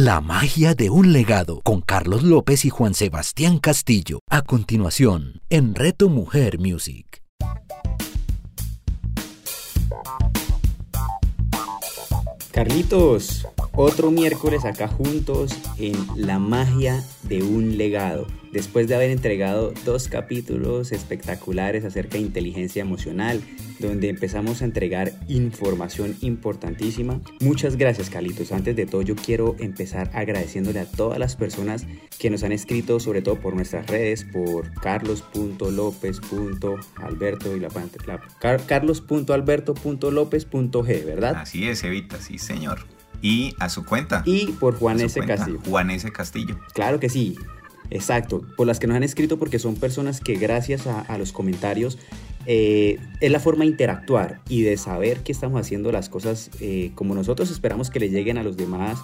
La magia de un legado con Carlos López y Juan Sebastián Castillo. A continuación, en Reto Mujer Music. Carlitos, otro miércoles acá juntos en La magia de un legado. Después de haber entregado dos capítulos espectaculares acerca de inteligencia emocional, donde empezamos a entregar información importantísima. Muchas gracias, Carlitos. Antes de todo, yo quiero empezar agradeciéndole a todas las personas que nos han escrito, sobre todo por nuestras redes, por carlos.lopez.alberto y la, la carlos.alberto.lopez.g, ¿verdad? Así es, Evita, sí, señor. Y a su cuenta. Y por Juan S. Castillo. Juan S. Castillo. Claro que sí. Exacto, por las que nos han escrito porque son personas que gracias a, los comentarios eh, es la forma de interactuar y de saber que estamos haciendo las cosas eh, como nosotros esperamos que le lleguen a los demás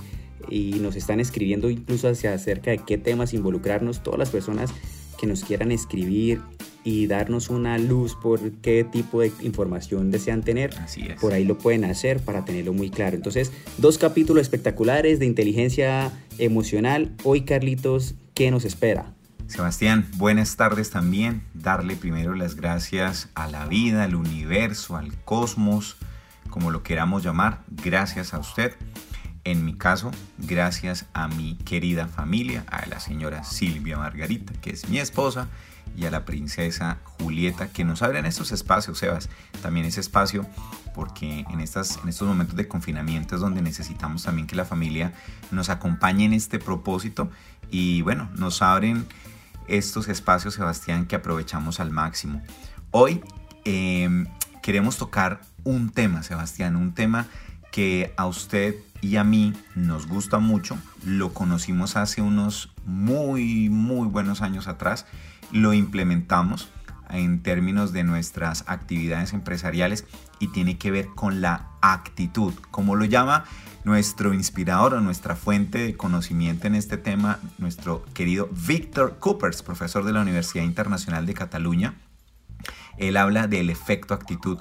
y nos están escribiendo incluso hacia acerca de qué temas involucrarnos, todas las personas que nos quieran escribir y darnos una luz por qué tipo de información desean tener, Así es. por ahí lo pueden hacer para tenerlo muy claro. Entonces, dos capítulos espectaculares de inteligencia emocional. Hoy, Carlitos, ¿qué nos espera? Sebastián, buenas tardes también. Darle primero las gracias a la vida, al universo, al cosmos, como lo queramos llamar. Gracias a usted. En mi caso, gracias a mi querida familia, a la señora Silvia Margarita, que es mi esposa, y a la princesa Julieta, que nos abren estos espacios, Sebas. También ese espacio, porque en, estas, en estos momentos de confinamiento es donde necesitamos también que la familia nos acompañe en este propósito. Y bueno, nos abren estos espacios, Sebastián, que aprovechamos al máximo. Hoy em, queremos tocar un tema, Sebastián, un tema que a usted y a mí nos gusta mucho. Lo conocimos hace unos muy, muy buenos años atrás. Lo implementamos en términos de nuestras actividades empresariales y tiene que ver con la actitud, como lo llama nuestro inspirador o nuestra fuente de conocimiento en este tema, nuestro querido Víctor Coopers, profesor de la Universidad Internacional de Cataluña. Él habla del efecto actitud.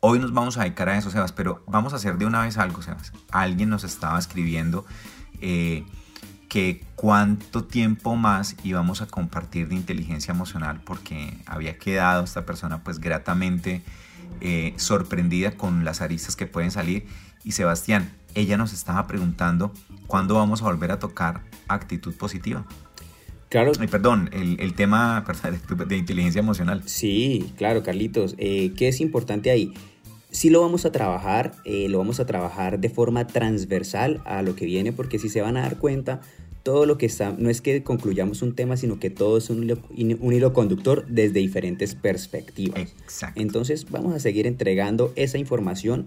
Hoy nos vamos a dedicar a eso, Sebas, pero vamos a hacer de una vez algo, Sebas. Alguien nos estaba escribiendo eh, que cuánto tiempo más íbamos a compartir de inteligencia emocional porque había quedado esta persona pues gratamente eh, sorprendida con las aristas que pueden salir. Y Sebastián, ella nos estaba preguntando cuándo vamos a volver a tocar actitud positiva. Claro. perdón, el, tema de, inteligencia emocional. Sí, claro, Carlitos. Eh, ¿Qué es importante ahí? Sí lo vamos a trabajar, eh, lo vamos a trabajar de forma transversal a lo que viene, porque si se van a dar cuenta, todo lo que está, no es que concluyamos un tema, sino que todo es un hilo, un hilo conductor desde diferentes perspectivas. Exacto. Entonces vamos a seguir entregando esa información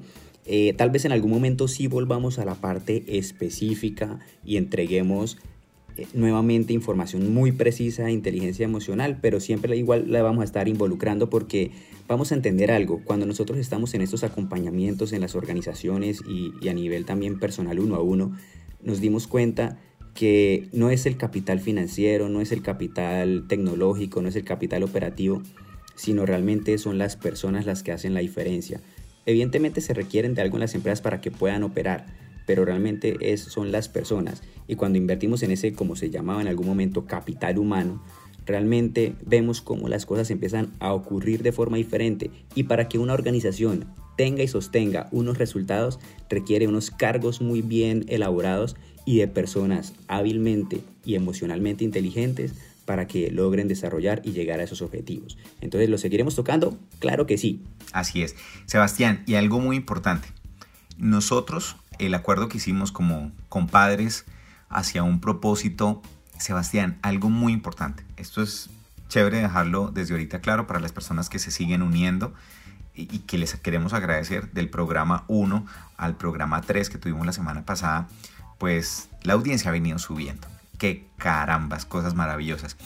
eh, tal vez en algún momento sí volvamos a la parte específica y entreguemos nuevamente información muy precisa de inteligencia emocional, pero siempre igual la vamos a estar involucrando porque vamos a entender algo. Cuando nosotros estamos en estos acompañamientos en las organizaciones y, y a nivel también personal uno a uno, nos dimos cuenta que no es el capital financiero, no es el capital tecnológico, no es el capital operativo, sino realmente son las personas las que hacen la diferencia. Evidentemente se requieren de algo en las empresas para que puedan operar, pero realmente es, son las personas. Y cuando invertimos en ese, como se llamaba en algún momento, capital humano, realmente vemos cómo las cosas empiezan a ocurrir de forma diferente. Y para que una organización tenga y sostenga unos resultados, requiere unos cargos muy bien elaborados y de personas hábilmente y emocionalmente inteligentes para que logren desarrollar y llegar a esos objetivos. Entonces, ¿lo seguiremos tocando? Claro que sí. Así es. Sebastián, y algo muy importante. Nosotros, el acuerdo que hicimos como compadres hacia un propósito, Sebastián, algo muy importante. Esto es chévere dejarlo desde ahorita claro para las personas que se siguen uniendo y, que les queremos agradecer del programa 1 al programa 3 que tuvimos la semana pasada, pues la audiencia ha venido subiendo qué carambas, cosas maravillosas.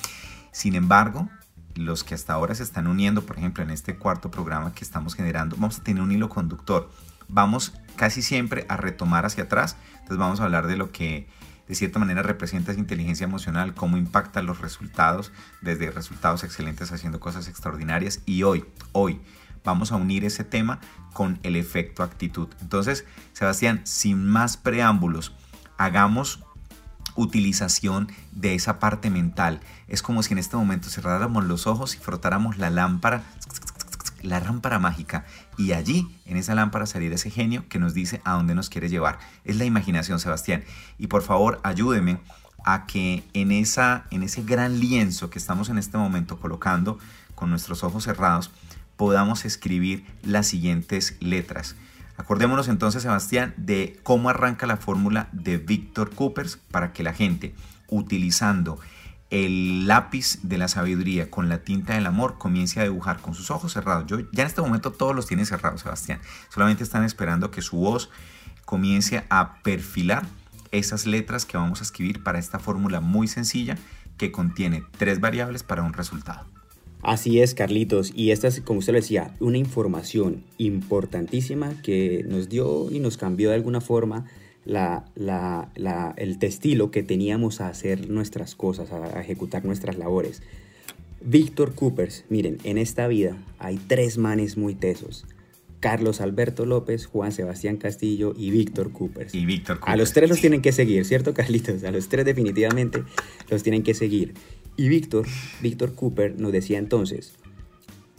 Sin embargo, los que hasta ahora se están uniendo, por ejemplo, en este cuarto programa que estamos generando, vamos a tener un hilo conductor. Vamos casi siempre a retomar hacia atrás. Entonces vamos a hablar de lo que de cierta manera representa esa inteligencia emocional, cómo impacta los resultados, desde resultados excelentes haciendo cosas extraordinarias. Y hoy, hoy, vamos a unir ese tema con el efecto actitud. Entonces, Sebastián, sin más preámbulos, hagamos utilización de esa parte mental. Es como si en este momento cerráramos los ojos y frotáramos la lámpara, la lámpara mágica, y allí en esa lámpara saliera ese genio que nos dice a dónde nos quiere llevar. Es la imaginación, Sebastián. Y por favor, ayúdeme a que en, esa, en ese gran lienzo que estamos en este momento colocando con nuestros ojos cerrados, podamos escribir las siguientes letras. Acordémonos entonces, Sebastián, de cómo arranca la fórmula de Víctor Coopers para que la gente, utilizando el lápiz de la sabiduría con la tinta del amor, comience a dibujar con sus ojos cerrados. Yo ya en este momento todos los tiene cerrados, Sebastián. Solamente están esperando que su voz comience a perfilar esas letras que vamos a escribir para esta fórmula muy sencilla que contiene tres variables para un resultado. Así es, Carlitos. Y esta es, como usted lo decía, una información importantísima que nos dio y nos cambió de alguna forma la, el estilo que teníamos a hacer nuestras cosas, a, ejecutar nuestras labores. Víctor Coopers, miren, en esta vida hay tres manes muy tesos. Carlos Alberto López, Juan Sebastián Castillo y Víctor Coopers. Y Víctor A los tres los tienen que seguir, ¿cierto, Carlitos? A los tres definitivamente los tienen que seguir. Y Víctor, Víctor Cooper nos decía entonces,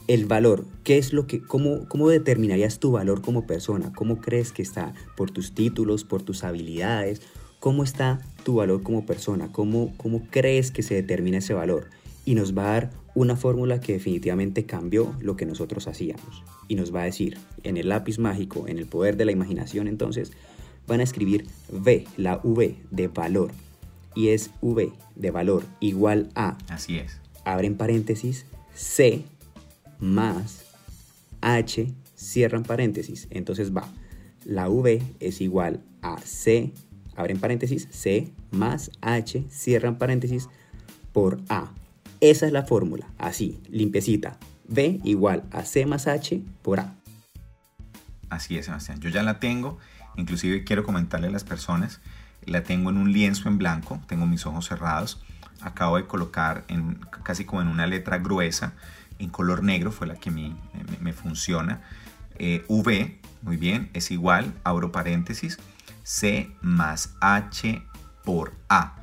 el valor, ¿qué es lo que, cómo, cómo determinarías tu valor como persona? ¿Cómo crees que está? ¿Por tus títulos, por tus habilidades? ¿Cómo está tu valor como persona? ¿Cómo, cómo crees que se determina ese valor? Y nos va a dar una fórmula que definitivamente cambió lo que nosotros hacíamos. Y nos va a decir, en el lápiz mágico, en el poder de la imaginación, entonces, van a escribir V, la V de valor y es V de valor igual a. Así es. Abren paréntesis C más H cierran paréntesis. Entonces va. La V es igual a C, abren paréntesis, C más H cierran paréntesis por A. Esa es la fórmula, así, limpiecita. V igual a C más H por A. Así es, Sebastián. Yo ya la tengo. Inclusive quiero comentarle a las personas la tengo en un lienzo en blanco, tengo mis ojos cerrados, acabo de colocar en, casi como en una letra gruesa, en color negro, fue la que me, me, funciona. Eh, v, muy bien, es igual, abro paréntesis, C más H por A.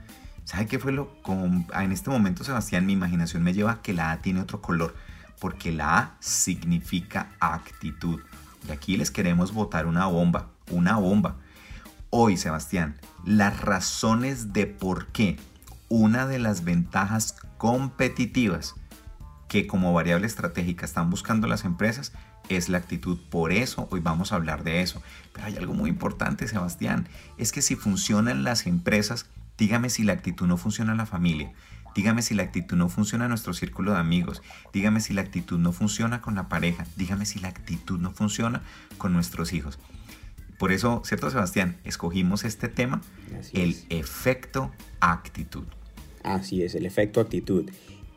¿Sabe qué fue lo? Con, en este momento, Sebastián, mi imaginación me lleva a que la A tiene otro color, porque la A significa actitud. Y aquí les queremos botar una bomba, una bomba hoy, Sebastián, las razones de por qué una de las ventajas competitivas que como variable estratégica están buscando las empresas es la actitud. Por eso hoy vamos a hablar de eso. Pero hay algo muy importante, Sebastián, es que si funcionan las empresas, dígame si la actitud no funciona en la familia. Dígame si la actitud no funciona en nuestro círculo de amigos. Dígame si la actitud no funciona con la pareja. Dígame si la actitud no funciona con nuestros hijos. Por eso, ¿cierto Sebastián? Escogimos este tema, el efecto actitud. Así es, el efecto actitud.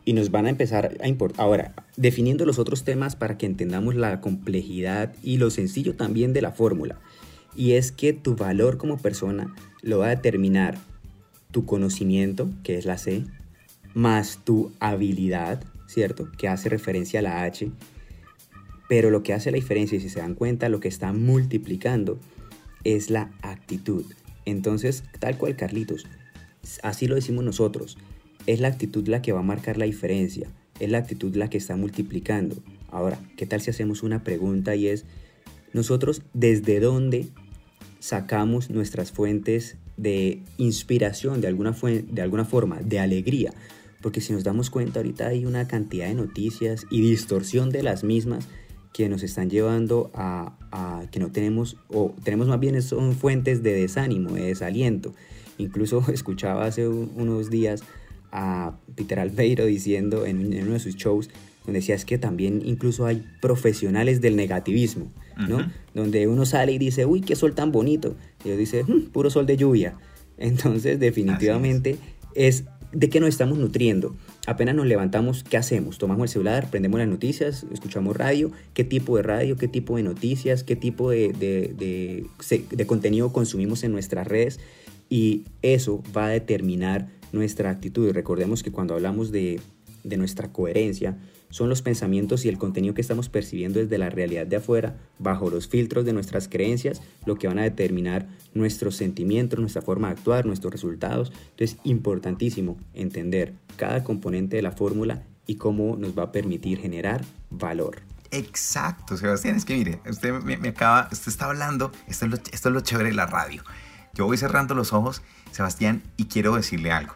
Y nos van a empezar a importar. Ahora, definiendo los otros temas para que entendamos la complejidad y lo sencillo también de la fórmula. Y es que tu valor como persona lo va a determinar tu conocimiento, que es la C, más tu habilidad, ¿cierto? Que hace referencia a la H. Pero lo que hace la diferencia, y si se dan cuenta, lo que está multiplicando es la actitud. Entonces, tal cual Carlitos, así lo decimos nosotros, es la actitud la que va a marcar la diferencia, es la actitud la que está multiplicando. Ahora, ¿qué tal si hacemos una pregunta y es, nosotros desde dónde sacamos nuestras fuentes de inspiración, de alguna, de alguna forma, de alegría? Porque si nos damos cuenta, ahorita hay una cantidad de noticias y distorsión de las mismas que nos están llevando a, que no tenemos, o tenemos más bien son fuentes de desánimo, de desaliento. Incluso escuchaba hace unos días a Peter Albeiro diciendo en, uno de sus shows, donde decía es que también incluso hay profesionales del negativismo, ¿no? Donde uno sale y dice, uy, qué sol tan bonito. Y yo dice, hmm, puro sol de lluvia. Entonces, definitivamente es ¿De qué nos estamos nutriendo? Apenas nos levantamos, ¿qué hacemos? Tomamos el celular, prendemos las noticias, escuchamos radio, qué tipo de radio, qué tipo de noticias, qué tipo de, de, contenido consumimos en nuestras redes y eso va a determinar nuestra actitud. Recordemos que cuando hablamos de, nuestra coherencia, son los pensamientos y el contenido que estamos percibiendo desde la realidad de afuera, bajo los filtros de nuestras creencias, lo que van a determinar nuestros sentimientos, nuestra forma de actuar, nuestros resultados. Entonces, importantísimo entender cada componente de la fórmula y cómo nos va a permitir generar valor. Exacto, Sebastián. Es que mire, usted me, acaba, usted está hablando, esto es, esto es lo chévere de la radio. Yo voy cerrando los ojos, Sebastián, y quiero decirle algo.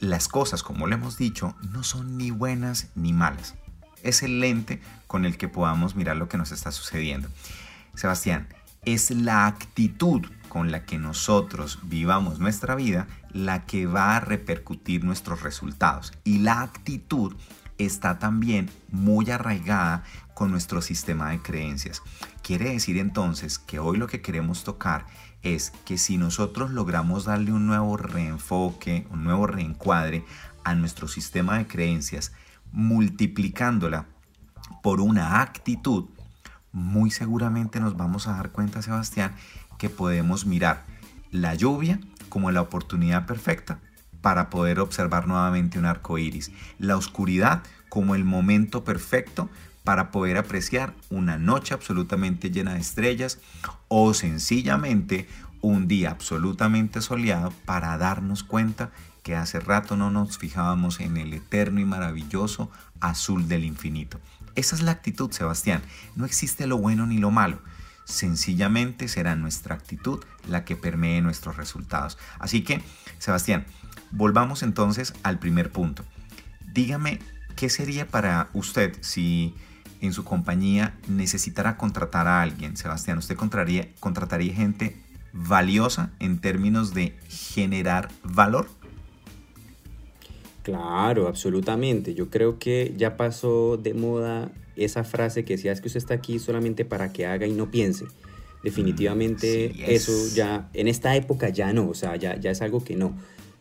Las cosas, como le hemos dicho, no son ni buenas ni malas. Es el lente con el que podamos mirar lo que nos está sucediendo. Sebastián, es la actitud con la que nosotros vivamos nuestra vida la que va a repercutir nuestros resultados. Y la actitud está también muy arraigada con nuestro sistema de creencias. Quiere decir entonces que hoy lo que queremos tocar es que si nosotros logramos darle un nuevo reenfoque, un nuevo reencuadre a nuestro sistema de creencias, multiplicándola por una actitud, muy seguramente nos vamos a dar cuenta, Sebastián, que podemos mirar la lluvia como la oportunidad perfecta para poder observar nuevamente un arco iris. La oscuridad como el momento perfecto para poder apreciar una noche absolutamente llena de estrellas o sencillamente un día absolutamente soleado para darnos cuenta que hace rato no nos fijábamos en el eterno y maravilloso azul del infinito. Esa es la actitud, Sebastián. No existe lo bueno ni lo malo. Sencillamente será nuestra actitud la que permee nuestros resultados. Así que, Sebastián, volvamos entonces al primer punto. Dígame, ¿qué sería para usted si en su compañía necesitara contratar a alguien? Sebastián, ¿usted contrataría, contrataría gente valiosa en términos de generar valor? Claro, absolutamente. Yo creo que ya pasó de moda esa frase que decía es que usted está aquí solamente para que haga y no piense. Definitivamente mm, eso ya, en esta época ya no, o sea, ya, ya es algo que no.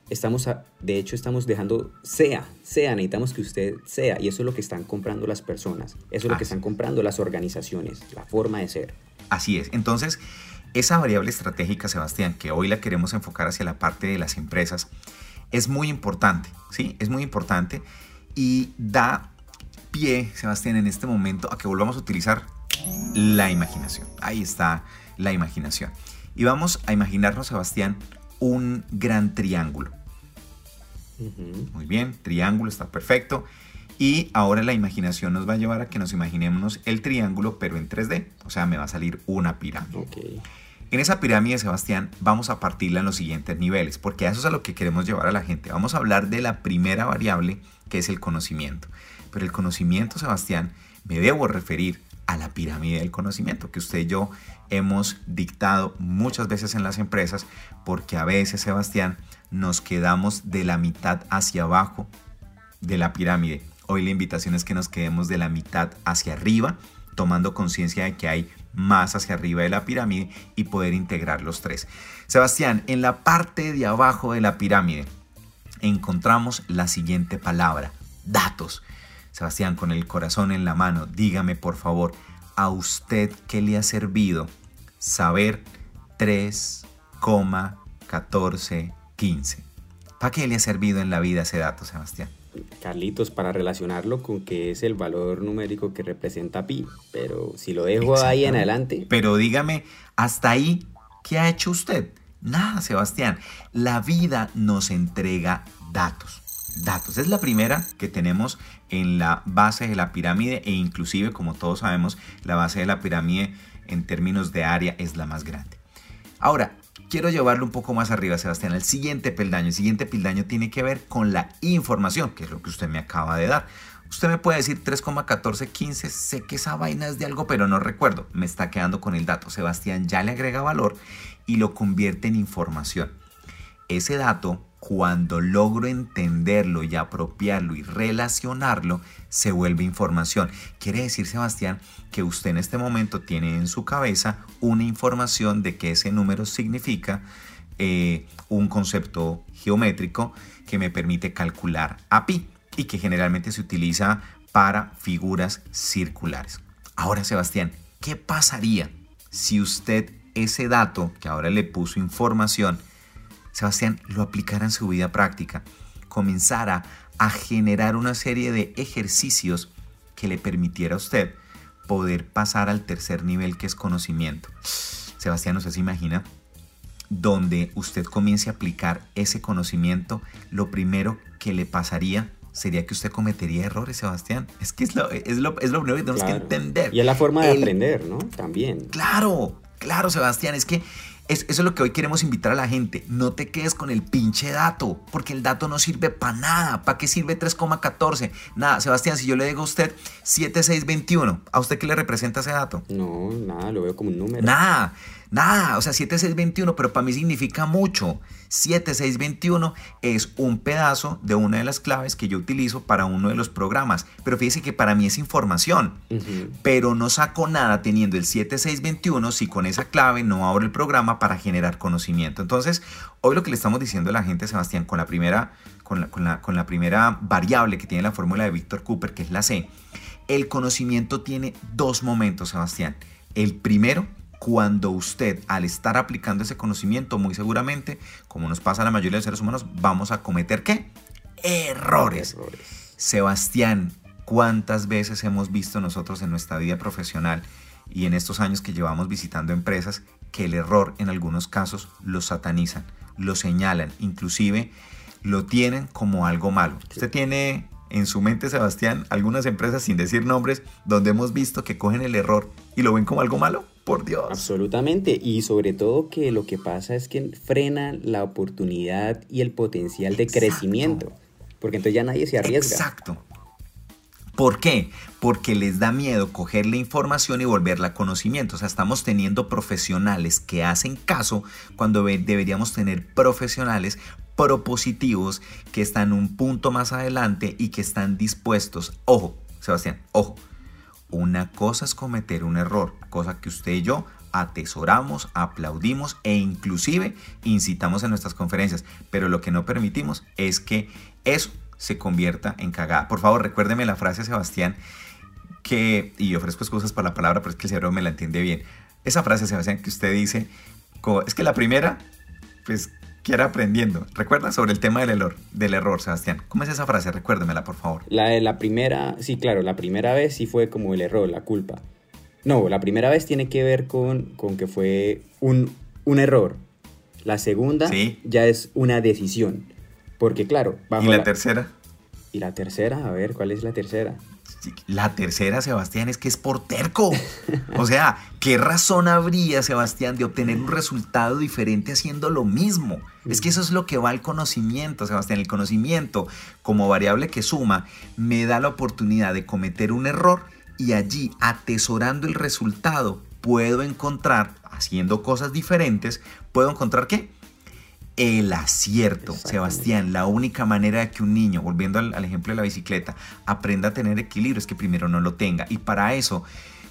Estamos, de hecho, estamos dejando, sea, sea, necesitamos que usted sea, y eso es lo que están comprando las personas, eso es lo que están comprando las organizaciones, la forma de ser. Así es, entonces, esa variable estratégica, Sebastián, que hoy la queremos enfocar hacia la parte de las empresas, es muy importante, ¿sí? Es muy importante y da pie, Sebastián, en este momento a que volvamos a utilizar la imaginación. Ahí está la imaginación. Y vamos a imaginarnos, Sebastián, un gran triángulo. Muy bien, triángulo está perfecto. Y ahora la imaginación nos va a llevar a que nos imaginemos el triángulo, pero en 3D. O sea, me va a salir una pirámide. En esa pirámide, Sebastián, vamos a partirla en los siguientes niveles, porque eso es a lo que queremos llevar a la gente. Vamos a hablar de la primera variable, que es el conocimiento. Pero el conocimiento, Sebastián, me debo referir a la pirámide del conocimiento que usted y yo hemos dictado muchas veces en las empresas, porque a veces, Sebastián, nos quedamos de la mitad hacia abajo de la pirámide. Hoy la invitación es que nos quedemos de la mitad hacia arriba, tomando conciencia de que hay más hacia arriba de la pirámide y poder integrar los tres. Sebastián, en la parte de abajo de la pirámide encontramos la siguiente palabra, datos. Sebastián, con el corazón en la mano, dígame por favor, ¿a usted qué le ha servido saber 3,1415? ¿Para qué le ha servido en la vida ese dato, Sebastián? Carlitos, para relacionarlo con que es el valor numérico que representa pi, pero si lo dejo ahí en adelante. Pero dígame, hasta ahí, ¿qué ha hecho usted? Nada, Sebastián. La vida nos entrega datos. Datos. Es la primera que tenemos en la base de la pirámide e inclusive, como todos sabemos, la base de la pirámide en términos de área es la más grande. Ahora, quiero llevarlo un poco más arriba, Sebastián, el siguiente peldaño. El siguiente peldaño tiene que ver con la información, que es lo que usted me acaba de dar. Usted me puede decir 3,1415, sé que esa vaina es de algo, pero no recuerdo. Me está quedando con el dato. Sebastián ya le agrega valor y lo convierte en información. Ese dato cuando logro entenderlo y apropiarlo y relacionarlo, se vuelve información. Quiere decir, Sebastián, que usted en este momento tiene en su cabeza una información de que ese número significa eh, un concepto geométrico que me permite calcular a pi y que generalmente se utiliza para figuras circulares. Ahora, Sebastián, ¿qué pasaría si usted ese dato que ahora le puso información Sebastián lo aplicara en su vida práctica, comenzara a generar una serie de ejercicios que le permitiera a usted poder pasar al tercer nivel que es conocimiento. Sebastián, ¿usted se imagina? Donde usted comience a aplicar ese conocimiento, lo primero que le pasaría sería que usted cometería errores, Sebastián. Es que es lo, es lo, es lo primero que tenemos que entender. Y es la forma de aprender, ¿no? También. Claro, claro, Sebastián. Es que eso es lo que hoy queremos invitar a la gente. No te quedes con el pinche dato, porque el dato no sirve para nada. ¿Para qué sirve 3,14? Nada, Sebastián, si yo le digo a usted 7621, ¿a usted qué le representa ese dato? No, nada, lo veo como un número. Nada. Nada, o sea, 7621, pero para mí significa mucho. 7621 es un pedazo de una de las claves que yo utilizo para uno de los programas. Pero fíjese que para mí es información. Pero no saco nada teniendo el 7621 si con esa clave no abro el programa para generar conocimiento. Entonces, hoy lo que le estamos diciendo a la gente, Sebastián, con la primera, con la, con la, con la primera variable que tiene la fórmula de Víctor Cooper, que es la C, el conocimiento tiene dos momentos, Sebastián. El primero cuando usted, al estar aplicando ese conocimiento, muy seguramente, como nos pasa a la mayoría de los seres humanos, vamos a cometer qué? Errores. Sebastián, ¿cuántas veces hemos visto nosotros en nuestra vida profesional y en estos años que llevamos visitando empresas que el error en algunos casos lo satanizan, lo señalan, inclusive lo tienen como algo malo? Usted tiene en su mente, Sebastián, algunas empresas sin decir nombres donde hemos visto que cogen el error y lo ven como algo malo? Por Dios. Absolutamente. Y sobre todo que lo que pasa es que frena la oportunidad y el potencial de crecimiento. Porque entonces ya nadie se arriesga. Exacto. ¿Por qué? Porque les da miedo coger la información y volverla a conocimiento. O sea, estamos teniendo profesionales que hacen caso cuando deberíamos tener profesionales propositivos que están un punto más adelante y que están dispuestos. Ojo, Sebastián, ojo una cosa es cometer un error, cosa que usted y yo atesoramos, aplaudimos e inclusive incitamos en nuestras conferencias, pero lo que no permitimos es que eso se convierta en cagada. Por favor, recuérdeme la frase, Sebastián, que, y ofrezco excusas para la palabra, pero es que el cerebro me la entiende bien. Esa frase, Sebastián, que usted dice, es que la primera, pues que era aprendiendo. ¿Recuerda sobre el tema del error, del error, Sebastián? ¿Cómo es esa frase? Recuérdemela, por favor. La de la primera, sí, claro, la primera vez sí fue como el error, la culpa. No, la primera vez tiene que ver con, con que fue un, un error. La segunda ya es una decisión. Porque claro, ¿Y la tercera? ¿Y la tercera? A ver, ¿cuál es la tercera? La tercera, Sebastián, es que es por terco. O sea, ¿qué razón habría, Sebastián, de obtener un resultado diferente haciendo lo mismo? Es que eso es lo que va al conocimiento, Sebastián. El conocimiento, como variable que suma, me da la oportunidad de cometer un error y allí, atesorando el resultado, puedo encontrar, haciendo cosas diferentes, puedo encontrar qué? El acierto. Sebastián, la única manera de que un niño, volviendo al, ejemplo de la bicicleta, aprenda a tener equilibrio es que primero no lo tenga. Y para eso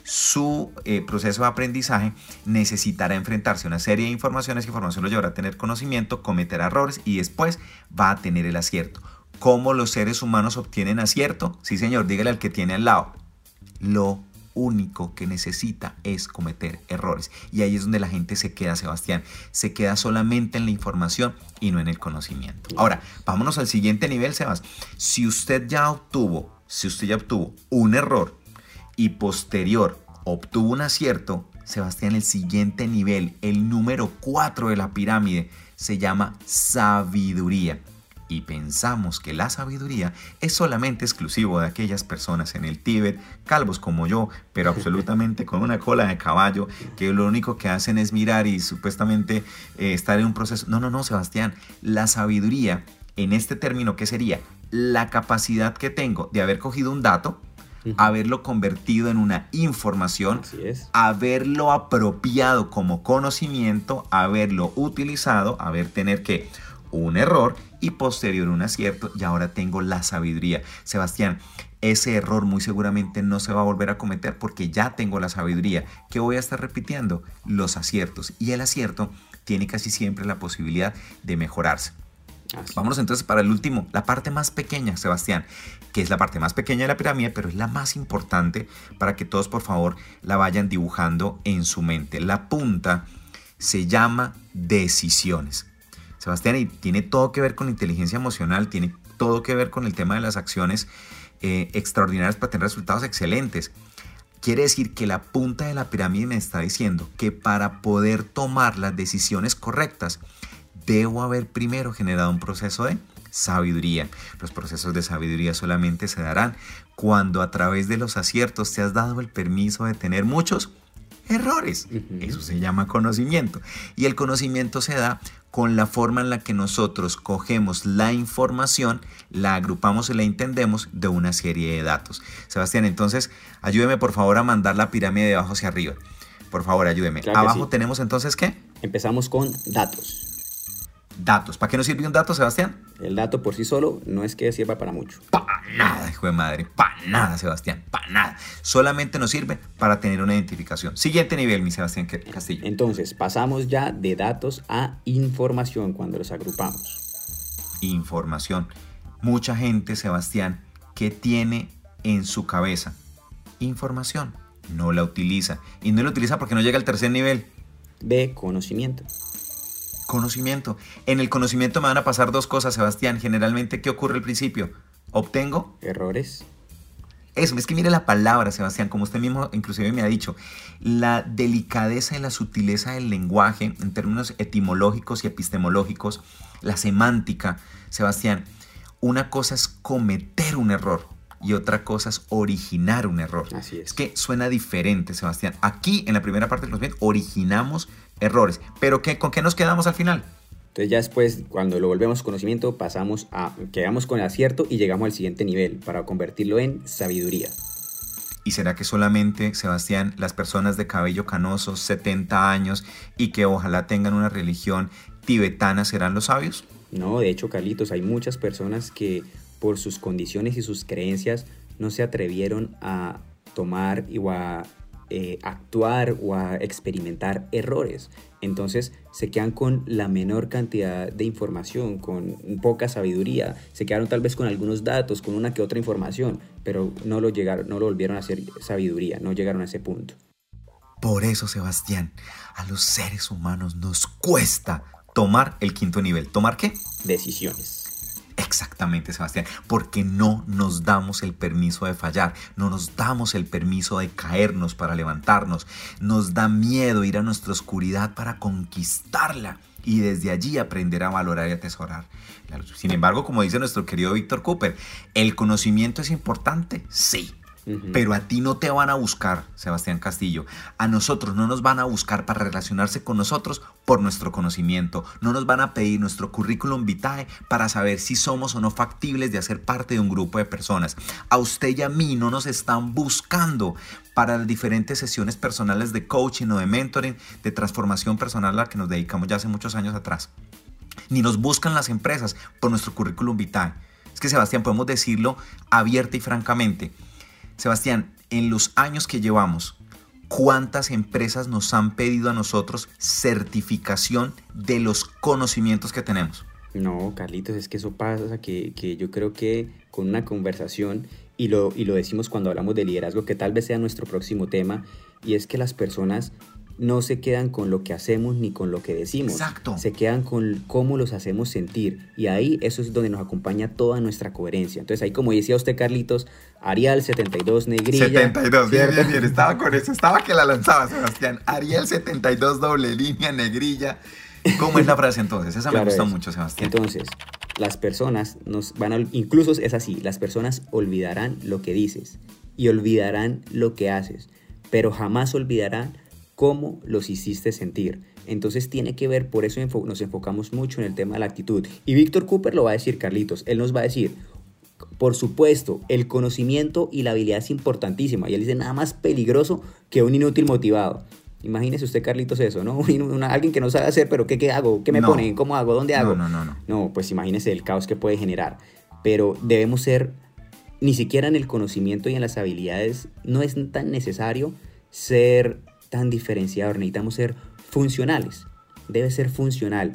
su eh, proceso de aprendizaje necesitará enfrentarse a una serie de informaciones que información lo llevará a tener conocimiento, cometer errores y después va a tener el acierto. ¿Cómo los seres humanos obtienen acierto? Sí, señor, dígale al que tiene al lado. Lo único que necesita es cometer errores. Y ahí es donde la gente se queda, Sebastián. Se queda solamente en la información y no en el conocimiento. Ahora, vámonos al siguiente nivel, Sebas. Si usted ya obtuvo, si usted ya obtuvo un error y posterior obtuvo un acierto, Sebastián, el siguiente nivel, el número 4 de la pirámide, se llama sabiduría y pensamos que la sabiduría es solamente exclusivo de aquellas personas en el Tíbet, calvos como yo, pero absolutamente con una cola de caballo, que lo único que hacen es mirar y supuestamente eh, estar en un proceso. No, no, no, Sebastián, la sabiduría en este término, ¿qué sería? La capacidad que tengo de haber cogido un dato, haberlo convertido en una información, haberlo apropiado como conocimiento, haberlo utilizado, haber tener que un error y posterior un acierto y ahora tengo la sabiduría. Sebastián, ese error muy seguramente no se va a volver a cometer porque ya tengo la sabiduría. que voy a estar repitiendo? Los aciertos. Y el acierto tiene casi siempre la posibilidad de mejorarse. Vámonos entonces para el último, la parte más pequeña, Sebastián, que es la parte más pequeña de la pirámide, pero es la más importante para que todos por favor la vayan dibujando en su mente. La punta se llama decisiones. Sebastián, y tiene todo que ver con inteligencia emocional, tiene todo que ver con el tema de las acciones eh, extraordinarias para tener resultados excelentes. Quiere decir que la punta de la pirámide me está diciendo que para poder tomar las decisiones correctas, debo haber primero generado un proceso de sabiduría. Los procesos de sabiduría solamente se darán cuando a través de los aciertos te has dado el permiso de tener muchos errores. Eso se llama conocimiento. Y el conocimiento se da con la forma en la que nosotros cogemos la información, la agrupamos y la entendemos de una serie de datos. Sebastián, entonces, ayúdeme por favor a mandar la pirámide de abajo hacia arriba. Por favor, ayúdeme. abajo tenemos entonces qué? Empezamos con datos. Datos. ¿Para qué nos sirve un dato, Sebastián? El dato por sí solo no es que sirva para mucho. Para nada, hijo de madre. Para nada, Sebastián. Para nada. Solamente nos sirve para tener una identificación. Siguiente nivel, mi Sebastián Castillo. Entonces, pasamos ya de datos a información cuando los agrupamos. Información. Mucha gente, Sebastián, que tiene en su cabeza información, no la utiliza. Y no la utiliza porque no llega al tercer nivel. B, conocimiento conocimiento. En el conocimiento me van a pasar dos cosas, Sebastián. Generalmente, ¿qué ocurre al principio? Obtengo errores. Eso, es que mire la palabra, Sebastián, como usted mismo inclusive me ha dicho, la delicadeza y la sutileza del lenguaje en términos etimológicos y epistemológicos, la semántica, Sebastián, una cosa es cometer un error y otra cosa es originar un error. Así es. Es que suena diferente, Sebastián. Aquí, en la primera parte de los originamos errores. Pero ¿qué, ¿con qué nos quedamos al final? Entonces ya después, cuando lo volvemos conocimiento, pasamos a, quedamos con el acierto y llegamos al siguiente nivel para convertirlo en sabiduría. ¿Y será que solamente, Sebastián, las personas de cabello canoso, 70 años y que ojalá tengan una religión tibetana serán los sabios? No, de hecho, Carlitos, hay muchas personas que por sus condiciones y sus creencias no se atrevieron a tomar o a eh, actuar o a experimentar errores. Entonces se quedan con la menor cantidad de información, con poca sabiduría, se quedaron tal vez con algunos datos, con una que otra información, pero no lo, llegaron, no lo volvieron a hacer sabiduría, no llegaron a ese punto. Por eso, Sebastián, a los seres humanos nos cuesta tomar el quinto nivel. ¿Tomar qué? Decisiones. Exactamente, Sebastián, porque no nos damos el permiso de fallar, no nos damos el permiso de caernos para levantarnos, nos da miedo ir a nuestra oscuridad para conquistarla y desde allí aprender a valorar y atesorar. Sin embargo, como dice nuestro querido Víctor Cooper, ¿el conocimiento es importante? Sí, pero a ti no te van a buscar, Sebastián Castillo. A nosotros no nos van a buscar para relacionarse con nosotros por nuestro conocimiento. No nos van a pedir nuestro currículum vitae para saber si somos o no factibles de hacer parte de un grupo de personas. A usted y a mí no nos están buscando para las diferentes sesiones personales de coaching o de mentoring, de transformación personal a la que nos dedicamos ya hace muchos años atrás. Ni nos buscan las empresas por nuestro currículum vitae. Es que Sebastián, podemos decirlo abierta y francamente Sebastián, en los años que llevamos, ¿cuántas empresas nos han pedido a nosotros certificación de los conocimientos que tenemos? No, Carlitos, es que eso pasa, que, que yo creo que con una conversación, y lo, y lo decimos cuando hablamos de liderazgo, que tal vez sea nuestro próximo tema, y es que las personas no se quedan con lo que hacemos ni con lo que decimos. Exacto. Se quedan con cómo los hacemos sentir. Y ahí eso es donde nos acompaña toda nuestra coherencia. Entonces ahí como decía usted, Carlitos, Ariel 72 negrilla. 72, bien, bien, bien. Estaba con eso. Estaba que la lanzaba, Sebastián. Ariel 72 doble línea negrilla. ¿Cómo es la frase entonces? Esa me gusta mucho, Sebastián. Entonces, las personas nos van a... Incluso es así. Las personas olvidarán lo que dices y olvidarán lo que haces. Pero jamás olvidarán cómo los hiciste sentir. Entonces tiene que ver, por eso nos enfocamos mucho en el tema de la actitud. Y Víctor Cooper lo va a decir, Carlitos, él nos va a decir, por supuesto, el conocimiento y la habilidad es importantísima. Y él dice, nada más peligroso que un inútil motivado. Imagínese usted, Carlitos, eso, ¿no? alguien que no sabe hacer, pero ¿qué, qué hago? ¿Qué me ponen? ¿Cómo hago? ¿Dónde hago? No, no, no, no. No, pues imagínese el caos que puede generar. Pero debemos ser, ni siquiera en el conocimiento y en las habilidades, no es tan necesario ser tan diferenciador, necesitamos ser funcionales, debe ser funcional,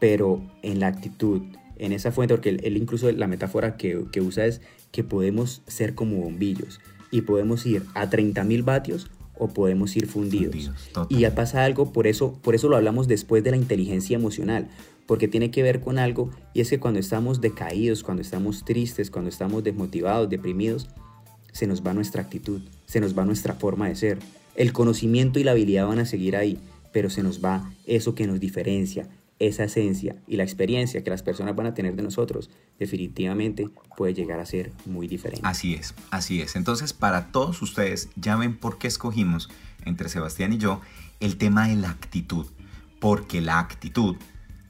pero en la actitud, en esa fuente, porque él, incluso la metáfora que, que, usa es que podemos ser como bombillos y podemos ir a 30.000 vatios o podemos ir fundidos. y ya pasa algo, por eso, por eso lo hablamos después de la inteligencia emocional, porque tiene que ver con algo y es que cuando estamos decaídos, cuando estamos tristes, cuando estamos desmotivados, deprimidos, se nos va nuestra actitud, se nos va nuestra forma de ser. El conocimiento y la habilidad van a seguir ahí, pero se nos va eso que nos diferencia, esa esencia y la experiencia que las personas van a tener de nosotros, definitivamente puede llegar a ser muy diferente. Así es, así es. Entonces, para todos ustedes, ya ven por qué escogimos entre Sebastián y yo el tema de la actitud. Porque la actitud,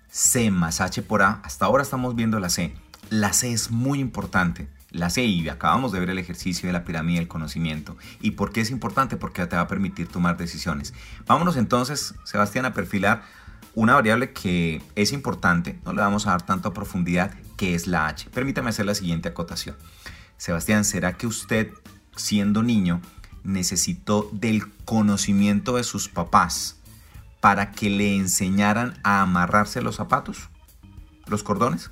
C más H por A, hasta ahora estamos viendo la C. La C es muy importante. La C, y acabamos de ver el ejercicio de la pirámide del conocimiento. ¿Y por qué es importante? Porque te va a permitir tomar decisiones. Vámonos entonces, Sebastián, a perfilar una variable que es importante, no le vamos a dar tanto a profundidad, que es la H. Permítame hacer la siguiente acotación. Sebastián, ¿será que usted, siendo niño, necesitó del conocimiento de sus papás para que le enseñaran a amarrarse los zapatos, los cordones?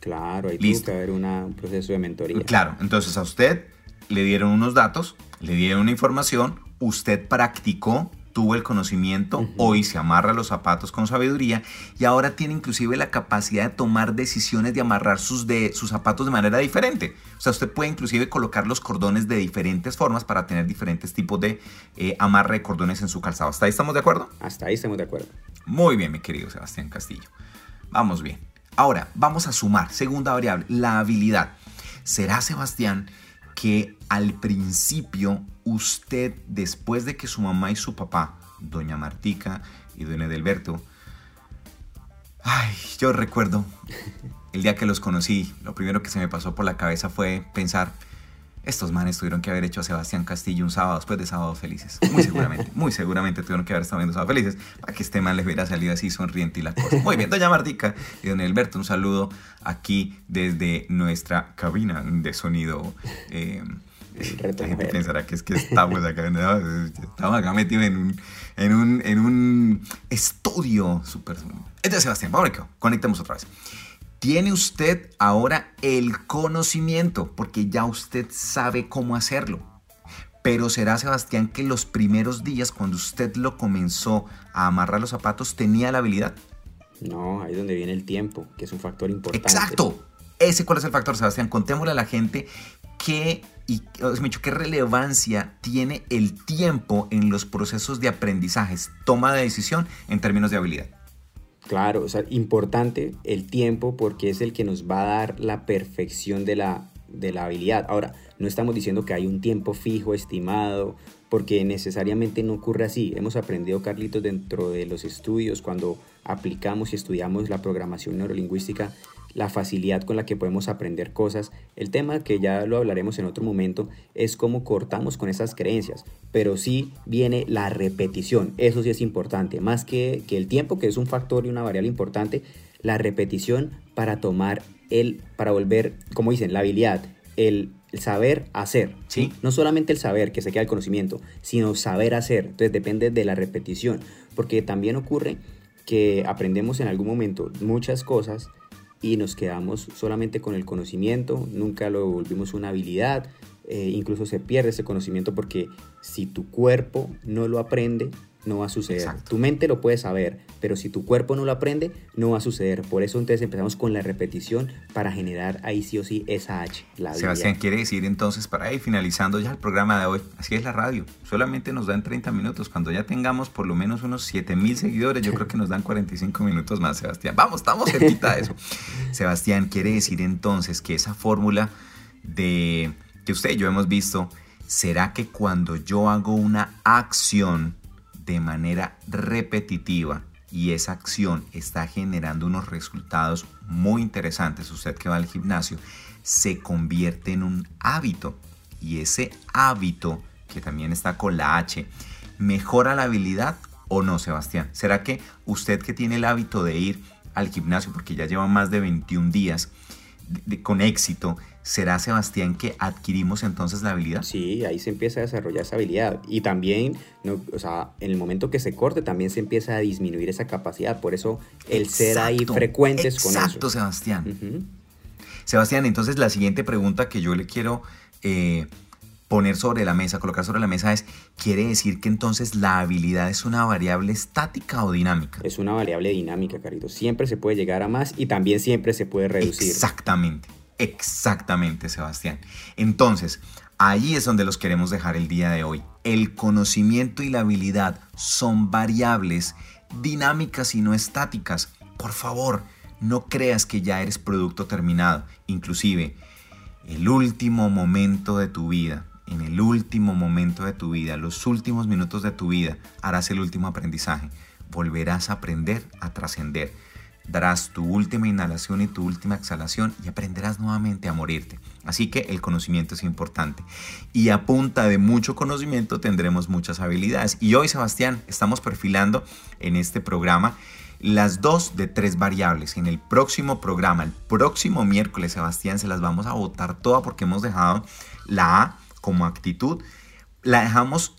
Claro, hay que haber un proceso de mentoría. Claro, entonces a usted le dieron unos datos, le dieron una información, usted practicó tuvo el conocimiento, hoy se amarra los zapatos con sabiduría y ahora tiene inclusive la capacidad de tomar decisiones de amarrar sus, de, sus zapatos de manera diferente. O sea, usted puede inclusive colocar los cordones de diferentes formas para tener diferentes tipos de eh, amarre de cordones en su calzado. ¿Hasta ahí estamos de acuerdo? Hasta ahí estamos de acuerdo. Muy bien, mi querido Sebastián Castillo. Vamos bien. Ahora, vamos a sumar. Segunda variable, la habilidad. ¿Será, Sebastián, que al principio usted, después de que su mamá y su papá, doña Martica y don Edelberto, ay, yo recuerdo el día que los conocí, lo primero que se me pasó por la cabeza fue pensar, estos manes tuvieron que haber hecho a Sebastián Castillo un sábado después de Sábados Felices. Muy seguramente, muy seguramente tuvieron que haber estado viendo Sábados Felices para que este man les hubiera salido así sonriente y la cosa. Muy bien, doña Martica y don Alberto, un saludo aquí desde nuestra cabina de sonido. Eh, la gente pensará que es que estamos acá, estamos acá metidos en un, en un, en un estudio súper... Entonces, Sebastián, vamos a conectemos otra vez. Tiene usted ahora el conocimiento, porque ya usted sabe cómo hacerlo. Pero será Sebastián que los primeros días, cuando usted lo comenzó a amarrar los zapatos, tenía la habilidad. No, ahí es donde viene el tiempo, que es un factor importante. Exacto. Ese cuál es el factor, Sebastián. Contémosle a la gente qué, y, qué relevancia tiene el tiempo en los procesos de aprendizajes, toma de decisión en términos de habilidad. Claro, o sea, importante el tiempo porque es el que nos va a dar la perfección de la, de la habilidad. Ahora, no estamos diciendo que hay un tiempo fijo, estimado, porque necesariamente no ocurre así. Hemos aprendido, Carlitos, dentro de los estudios, cuando aplicamos y estudiamos la programación neurolingüística, la facilidad con la que podemos aprender cosas. El tema que ya lo hablaremos en otro momento es cómo cortamos con esas creencias, pero sí viene la repetición, eso sí es importante, más que, que el tiempo, que es un factor y una variable importante, la repetición para tomar el, para volver, como dicen, la habilidad, el, saber hacer. ¿Sí? No solamente el saber, que se queda el conocimiento, sino saber hacer. Entonces depende de la repetición, porque también ocurre que aprendemos en algún momento muchas cosas, y nos quedamos solamente con el conocimiento, nunca lo volvimos una habilidad, eh, incluso se pierde ese conocimiento porque si tu cuerpo no lo aprende, no va a suceder. Tu mente lo puede saber, pero si tu cuerpo no lo aprende, no va a suceder. Por eso entonces empezamos con la repetición para generar ahí sí o sí esa H, la Sebastián, quiere decir entonces para ir finalizando ya el programa de hoy, así es la radio, solamente nos dan 30 minutos, cuando ya tengamos por lo menos unos 7 mil seguidores, yo creo que nos dan 45 minutos más, Sebastián. Vamos, estamos cerquita de eso. Sebastián, quiere decir entonces que esa fórmula de que usted y yo hemos visto, ¿será que cuando yo hago una acción, de manera repetitiva y esa acción está generando unos resultados muy interesantes, usted que va al gimnasio, se convierte en un hábito y ese hábito, que también está con la H, mejora la habilidad o no, Sebastián? ¿Será que usted que tiene el hábito de ir al gimnasio, porque ya lleva más de 21 días con éxito, ¿será Sebastián que adquirimos entonces la habilidad? Sí, ahí se empieza a desarrollar esa habilidad. Y también, no, o sea, en el momento que se corte, también se empieza a disminuir esa capacidad. Por eso el ser ahí frecuentes con eso. Exacto, Sebastián. Sebastián, entonces la siguiente pregunta que yo le quiero eh, poner sobre la mesa, colocar sobre la mesa es, quiere decir que entonces la habilidad es una variable estática o dinámica. Es una variable dinámica, Carito. Siempre se puede llegar a más y también siempre se puede reducir. Exactamente, exactamente, Sebastián. Entonces, ahí es donde los queremos dejar el día de hoy. El conocimiento y la habilidad son variables dinámicas y no estáticas. Por favor, no creas que ya eres producto terminado. Inclusive, el último momento de tu vida, en el último momento de tu vida, los últimos minutos de tu vida, harás el último aprendizaje. Volverás a aprender a trascender. Darás tu última inhalación y tu última exhalación y aprenderás nuevamente a morirte. Así que el conocimiento es importante. Y a punta de mucho conocimiento tendremos muchas habilidades. Y hoy, Sebastián, estamos perfilando en este programa las dos de tres variables. En el próximo programa, el próximo miércoles, Sebastián, se las vamos a votar todas porque hemos dejado la A como actitud, la dejamos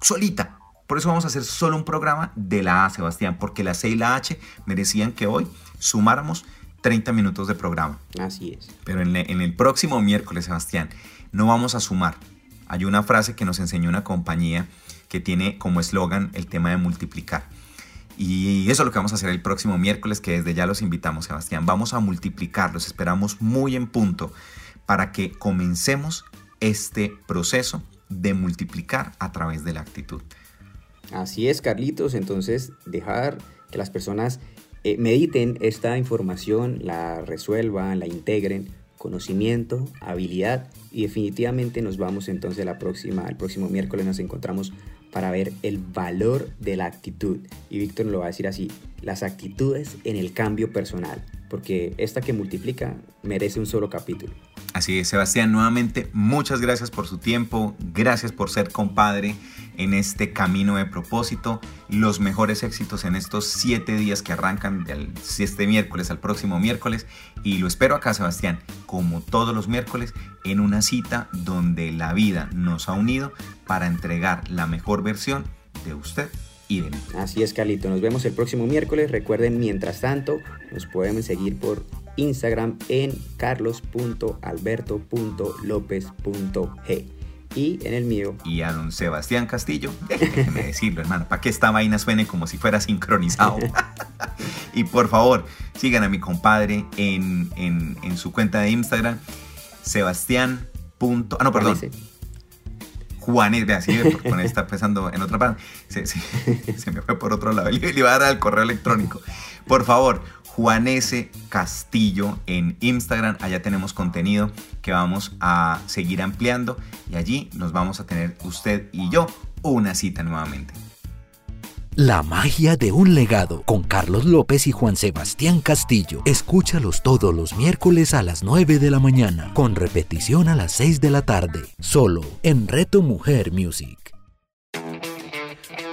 solita. Por eso vamos a hacer solo un programa de la A, Sebastián, porque la C y la H merecían que hoy sumáramos 30 minutos de programa. Así es. Pero en, en el próximo miércoles, Sebastián, no vamos a sumar. Hay una frase que nos enseñó una compañía que tiene como eslogan el tema de multiplicar. Y eso es lo que vamos a hacer el próximo miércoles, que desde ya los invitamos, Sebastián. Vamos a multiplicar, los esperamos muy en punto para que comencemos este proceso de multiplicar a través de la actitud. Así es, Carlitos. Entonces, dejar que las personas eh, mediten esta información, la resuelvan, la integren, conocimiento, habilidad y definitivamente nos vamos entonces la próxima, el próximo miércoles nos encontramos para ver el valor de la actitud. Y Víctor nos lo va a decir así, las actitudes en el cambio personal, porque esta que multiplica merece un solo capítulo. Así es, Sebastián, nuevamente muchas gracias por su tiempo, gracias por ser compadre en este camino de propósito, los mejores éxitos en estos siete días que arrancan del este miércoles al próximo miércoles y lo espero acá, Sebastián, como todos los miércoles, en una cita donde la vida nos ha unido para entregar la mejor versión de usted y de mí. Así es, Carlito, nos vemos el próximo miércoles, recuerden, mientras tanto, nos pueden seguir por Instagram en carlos.alberto.lopez.g y en el mío. Y a don Sebastián Castillo, déjeme decirlo, hermano, para que esta vaina suene como si fuera sincronizado. y por favor, sigan a mi compadre en, en, su cuenta de Instagram, Sebastián. ah, no, perdón. Juanes, vea, sí, con está empezando en otra parte. Se, se, me fue por otro lado. Le, iba a dar al correo electrónico. Por favor, Juan S. Castillo en Instagram. Allá tenemos contenido que vamos a seguir ampliando y allí nos vamos a tener usted y yo una cita nuevamente. La magia de un legado con Carlos López y Juan Sebastián Castillo. Escúchalos todos los miércoles a las 9 de la mañana, con repetición a las 6 de la tarde, solo en Reto Mujer Music.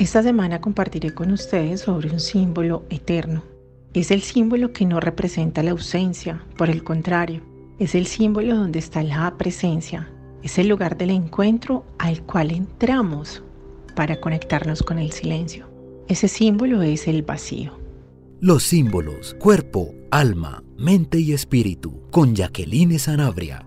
Esta semana compartiré con ustedes sobre un símbolo eterno. Es el símbolo que no representa la ausencia, por el contrario, es el símbolo donde está la presencia, es el lugar del encuentro al cual entramos para conectarnos con el silencio. Ese símbolo es el vacío. Los símbolos, cuerpo, alma, mente y espíritu, con Jacqueline Sanabria.